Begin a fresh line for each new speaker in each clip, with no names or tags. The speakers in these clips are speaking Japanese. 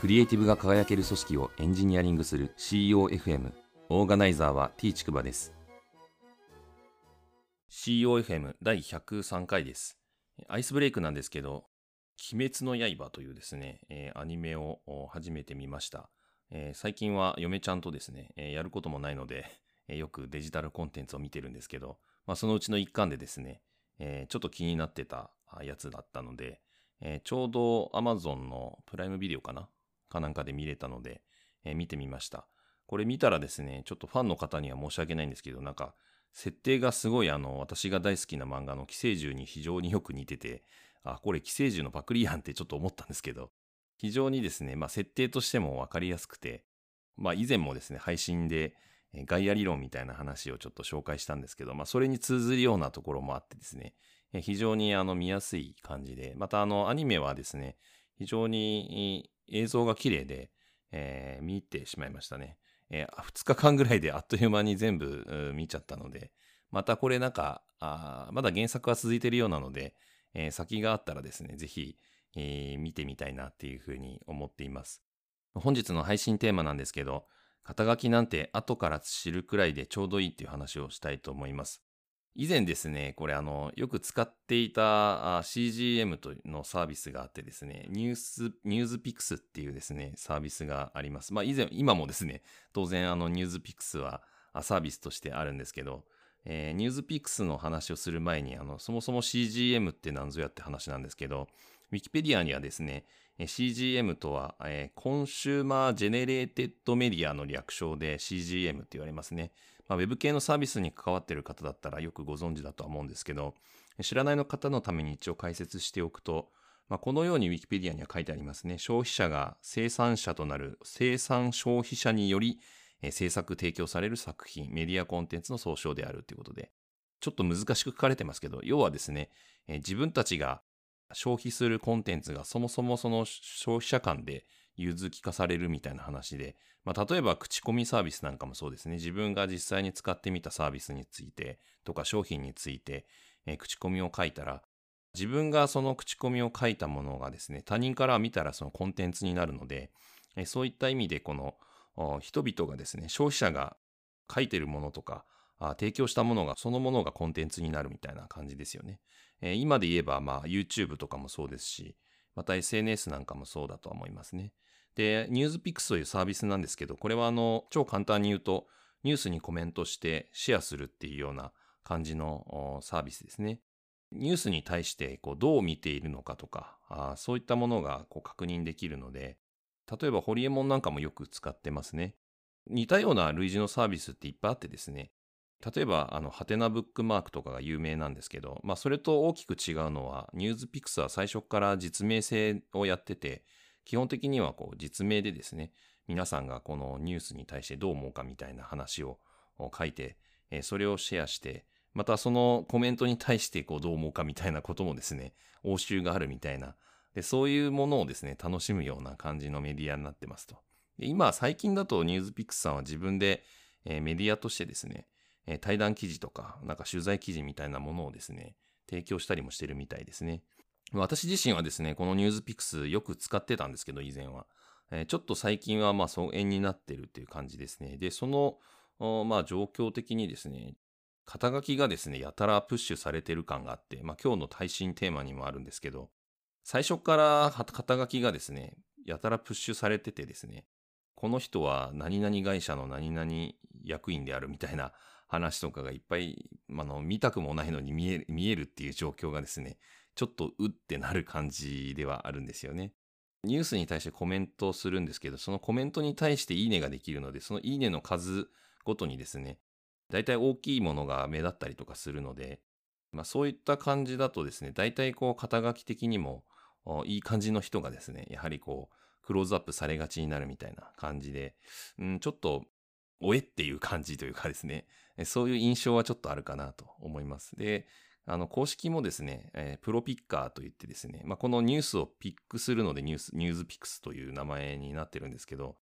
クリエイティブが輝ける組織をエンジニアリングする COFM オーガナイザーは T ちくばです。COFM 第103回です。アイスブレイクなんですけど鬼滅の刃というですね、え、アニメを初めて見ました、え、最近は嫁ちゃんとですね、え、やることもないので、えよくデジタルコンテンツを見てるんですけど、まあ、そのうちの一環でですね、えちょっと気になってたやつだったので、えちょうど Amazon のプライムビデオかなかなんかで見れたので、えー、見てみました。これ見たらですね、ちょっとファンの方には申し訳ないんですけど、なんか、設定がすごいあの、私が大好きな漫画の寄生獣に非常によく似てて、あ、これ寄生獣のパクリやんってちょっと思ったんですけど、非常にですね、まあ設定としてもわかりやすくて、まあ以前もですね、配信でガイア理論みたいな話をちょっと紹介したんですけど、まあそれに通ずるようなところもあってですね、非常にあの見やすい感じで、またあのアニメはですね、非常に映像が綺麗で、えー、見入ってしまいましたね。えー、2日間ぐらいで あっという間に全部見ちゃったので、またこれなんか、あまだ原作は続いているようなので、えー、先があったらですね、ぜひ、えー、見てみたいなっていうふうに思っています。本日の配信テーマなんですけど、肩書きなんて後から知るくらいでちょうどいいっていう話をしたいと思います。以前ですね、これあの、よく使っていた CGM とのサービスがあってですね、ニュース、 NewsPicks っていうですね、サービスがあります。まあ以前、今もですね、当然あの NewsPicks はサービスとしてあるんですけど、えー、 NewsPicks の話をする前に、あの、そもそも CGM って何ぞやって話なんですけど、ウィキペディアにはですね、CGM とは、えー、 consumer generated media の略称で CGM って言われますね。まあ、ウェブ系のサービスに関わっている方だったらよくご存知だとは思うんですけど、知らないの方のために一応解説しておくと、まあ、このように Wikipedia には書いてありますね。消費者が生産者となる生産消費者により、制作提供される作品、メディアコンテンツの総称であるということで、ちょっと難しく書かれてますけど、要はですね、自分たちが消費するコンテンツがそもそもその消費者間で融通きかされるみたいな話で、まあ、例えば口コミサービスなんかもそうですね。自分が実際に使ってみたサービスについてとか商品について、えー、口コミを書いたら、自分がその口コミを書いたものがですね、他人から見たらそのコンテンツになるので、えー、そういった意味でこの人々がですね、消費者が書いてるものとか、あ提供したものが、そのものがコンテンツになるみたいな感じですよね。えー、今で言えば、まあ、YouTube とかもそうですし、また SNS なんかもそうだとは思いますね。で、ニュースピックスというサービスなんですけど、これはあの、超簡単に言うと、ニュースにコメントしてシェアするっていうような感じのサービスですね。ニュースに対してこうどう見ているのかとか、あそういったものがこう確認できるので、例えばホリエモンなんかもよく使ってますね。似たような類似のサービスっていっぱいあってですね。例えば、あの、ハテナブックマークとかが有名なんですけど、まあ、それと大きく違うのは、ニュースピックスは最初から実名制をやってて、基本的にはこう実名でですね、皆さんがこのニュースに対してどう思うかみたいな話を書いて、それをシェアして、またそのコメントに対してこうどう思うかみたいなこともですね、応酬があるみたいな、でそういうものをですね、楽しむような感じのメディアになってますと。で今、最近だとニュースピックスさんは自分で、えメディアとしてですね、え対談記事とか、なんか取材記事みたいなものをですね、提供したりもしてるみたいですね。私自身はですね、このニュースピックスよく使ってたんですけど、以前は。えー、ちょっと最近はまあ疎遠になってるっていう感じですね。で、その、まあ状況的にですね、肩書きがですね、やたらプッシュされてる感があって、まあ今日の配信テーマにもあるんですけど、最初から肩書きがですね、やたらプッシュされててですね、この人は何々会社の何々役員であるみたいな話とかがいっぱい、あの、見たくもないのに見え見えるっていう状況がですね、ちょっとうってなる感じではあるんですよね。ニュースに対してコメントをするんですけど、そのコメントに対していいねができるので、そのいいねの数ごとにですね、だいたい大きいものが目立ったりとかするので、まあそういった感じだとですね、だいたいこう肩書き的にもいい感じの人がですね、やはりこう、クローズアップされがちになるみたいな感じで、うん、ちょっと、おえっていう感じというかですね、そういう印象はちょっとあるかなと思います。で、あの、公式もですね、えー、プロピッカーといってですね、まあ、このニュースをピックするのでニュース、ニュースピックスという名前になってるんですけど、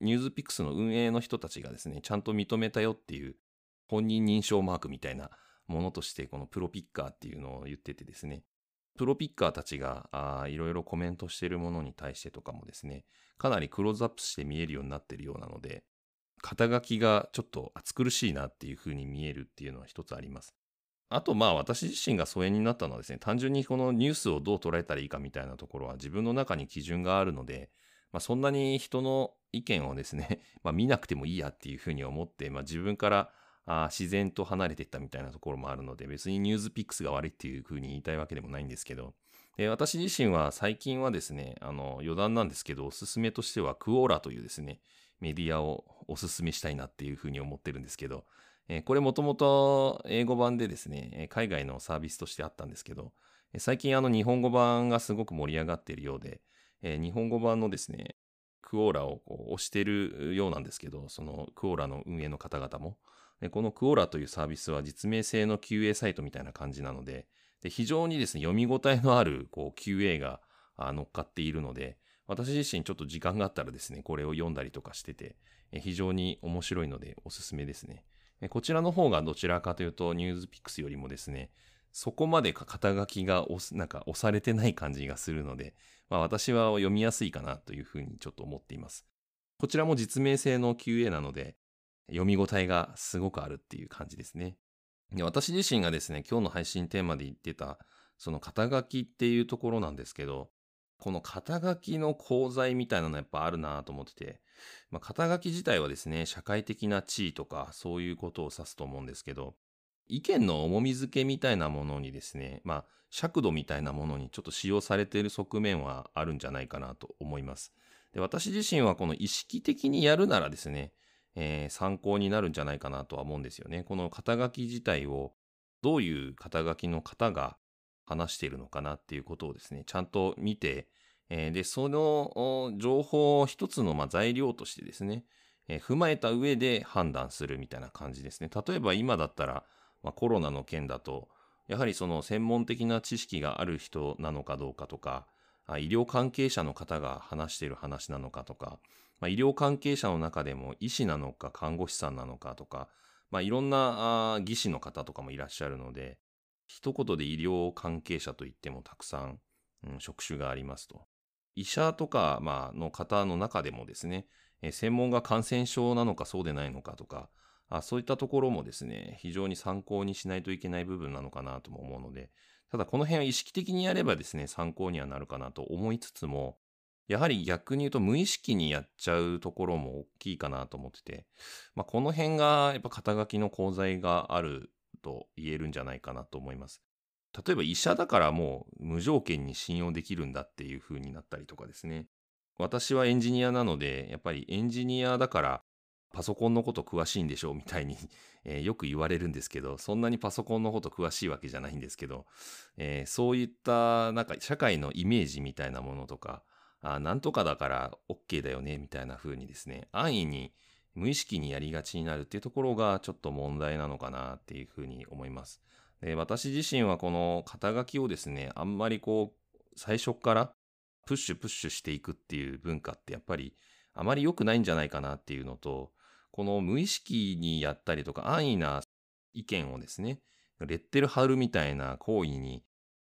ニュースピックスの運営の人たちがですね、ちゃんと認めたよっていう本人認証マークみたいなものとして、このプロピッカーっていうのを言っててですね、プロピッカーたちがあいろいろコメントしているものに対してとかもですね、かなりクローズアップして見えるようになっているようなので、肩書きがちょっと暑苦しいなっていう風に見えるっていうのは一つあります。あとまあ私自身が疎遠になったのはですね、単純にこのニュースをどう捉えたらいいかみたいなところは自分の中に基準があるので、まあ、そんなに人の意見をですね、まあ、見なくてもいいやっていうふうに思って、まあ、自分からあ自然と離れていったみたいなところもあるので、別にニュースピックスが悪いっていうふうに言いたいわけでもないんですけど、で私自身は最近はですね、あの余談なんですけど、おすすめとしてはクオーラというですね、メディアをおすすめしたいなっていうふうに思ってるんですけど、え、これもともと英語版でですね、海外のサービスとしてあったんですけど、最近あの日本語版がすごく盛り上がっているようで、え、日本語版のですね、クオーラをこう押してるようなんですけど、そのクオーラの運営の方々も、このクオーラというサービスは実名制の QA サイトみたいな感じなので、で非常にですね、読み応えのあるこう QA が乗っかっているので、私自身ちょっと時間があったらですね、これを読んだりとかしてて、非常に面白いのでおすすめですね。こちらの方がどちらかというとニュースピックスよりもですね、そこまで肩書きが押なんか押されてない感じがするので、まあ私は読みやすいかなというふうにちょっと思っています。こちらも実名制の QA なので、読み応えがすごくあるっていう感じですね。で私自身がですね、今日の配信テーマで言ってた、その肩書きっていうところなんですけど、この肩書きの功罪みたいなのやっぱあるなと思ってて、まあ、肩書き自体はですね、社会的な地位とかそういうことを指すと思うんですけど、意見の重み付けみたいなものにですね、まあ、尺度みたいなものにちょっと使用されている側面はあるんじゃないかなと思います。で私自身はこの意識的にやるならですね、えー、参考になるんじゃないかなとは思うんですよね。この肩書き自体をどういう肩書きの方が話しているのかなっていうことをですね、ちゃんと見て、え、で、その情報を一つのま材料としてですね、え、踏まえた上で判断するみたいな感じですね。例えば今だったら、まあ、コロナの件だと、やはりその専門的な知識がある人なのかどうかとか、医療関係者の方が話している話なのかとか、まあ、医療関係者の中でも医師なのか看護師さんなのかとか、まあ、いろんな技師の方とかもいらっしゃるので、一言で医療関係者といってもたくさん、うん、職種がありますと。医者とか、まあ、の方の中でもですね、え専門が感染症なのかそうでないのかとか、あそういったところもですね、非常に参考にしないといけない部分なのかなとも思うので、ただこの辺は意識的にやればですね、参考にはなるかなと思いつつも、やはり逆に言うと無意識にやっちゃうところも大きいかなと思ってて、まあ、この辺がやっぱ肩書きの功罪があると言えるんじゃないかなと思います。例えば医者だからもう無条件に信用できるんだっていう風になったりとかですね。私はエンジニアなので、やっぱりエンジニアだからパソコンのこと詳しいんでしょうみたいにえー、よく言われるんですけど、そんなにパソコンのこと詳しいわけじゃないんですけど、えー、そういったなんか社会のイメージみたいなものとか、あなんとかだから OK だよねみたいな風にですね、安易に無意識にやりがちになるっていうところがちょっと問題なのかなっていう風に思います。で私自身はこの肩書きをですね、あんまりこう、最初からプッシュプッシュしていくっていう文化ってやっぱりあまり良くないんじゃないかなっていうのと、この無意識にやったりとか安易な意見をですね、レッテル貼るみたいな行為に、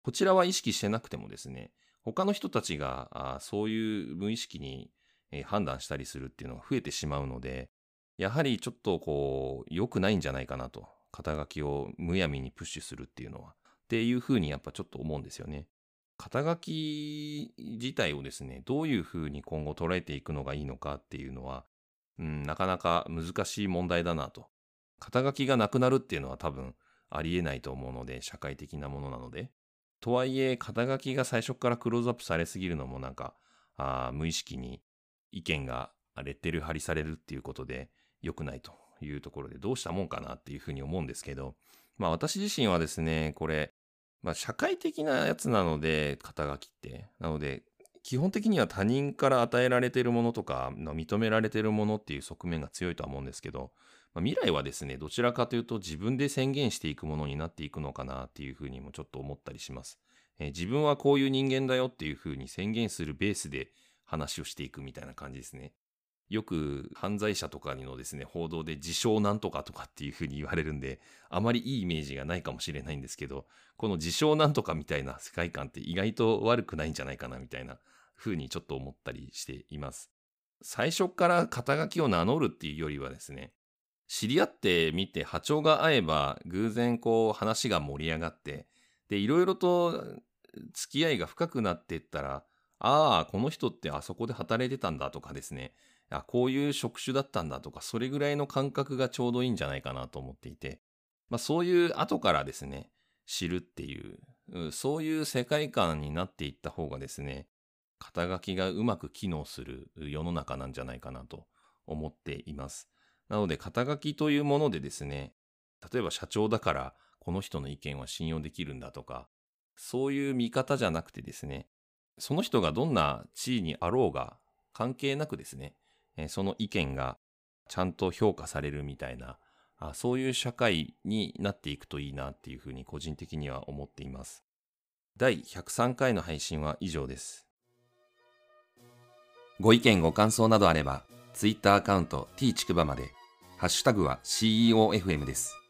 こちらは意識してなくてもですね、他の人たちがそういう無意識に判断したりするっていうのが増えてしまうので、やはりちょっとこう、良くないんじゃないかなと。肩書きをむやみにプッシュするっていうのは。っていうふうにやっぱちょっと思うんですよね。肩書き自体をですね、どういうふうに今後捉えていくのがいいのかっていうのは、うん、なかなか難しい問題だなと。肩書きがなくなるっていうのは多分ありえないと思うので、社会的なものなので。とはいえ、肩書きが最初からクローズアップされすぎるのもなんか、あ無意識に意見がレッテル貼りされるっていうことで良くないというところでどうしたもんかなっていうふうに思うんですけど、まあ私自身はですね、これ、まあ社会的なやつなので、肩書きって。なので、基本的には他人から与えられているものとか、認められているものっていう側面が強いとは思うんですけど、まあ、未来はですね、どちらかというと自分で宣言していくものになっていくのかなっていうふうにもちょっと思ったりします。えー、自分はこういう人間だよっていうふうに宣言するベースで話をしていくみたいな感じですね。よく犯罪者とかにのですね、報道で自称なんとかとかっていうふうに言われるんで、あまりいいイメージがないかもしれないんですけど、この自称なんとかみたいな世界観って意外と悪くないんじゃないかなみたいなふうにちょっと思ったりしています。最初から肩書きを名乗るっていうよりはですね、知り合ってみて波長が合えば偶然こう話が盛り上がって、で、いろいろと付き合いが深くなっていったら、ああ、この人ってあそこで働いてたんだとかですね、あこういう職種だったんだとか、それぐらいの感覚がちょうどいいんじゃないかなと思っていて、まあそういう後からですね、知るっていう、そういう世界観になっていった方がですね、肩書きがうまく機能する世の中なんじゃないかなと思っています。なので、肩書きというものでですね、例えば社長だからこの人の意見は信用できるんだとか、そういう見方じゃなくてですね、その人がどんな地位にあろうが関係なくですね、その意見がちゃんと評価されるみたいな、そういう社会になっていくといいなっていうふうに個人的には思っています。第103回の配信は以上です。ご意見ご感想などあれば、Twitter アカウント t ちくばまで、ハッシュタグは CEOFM です。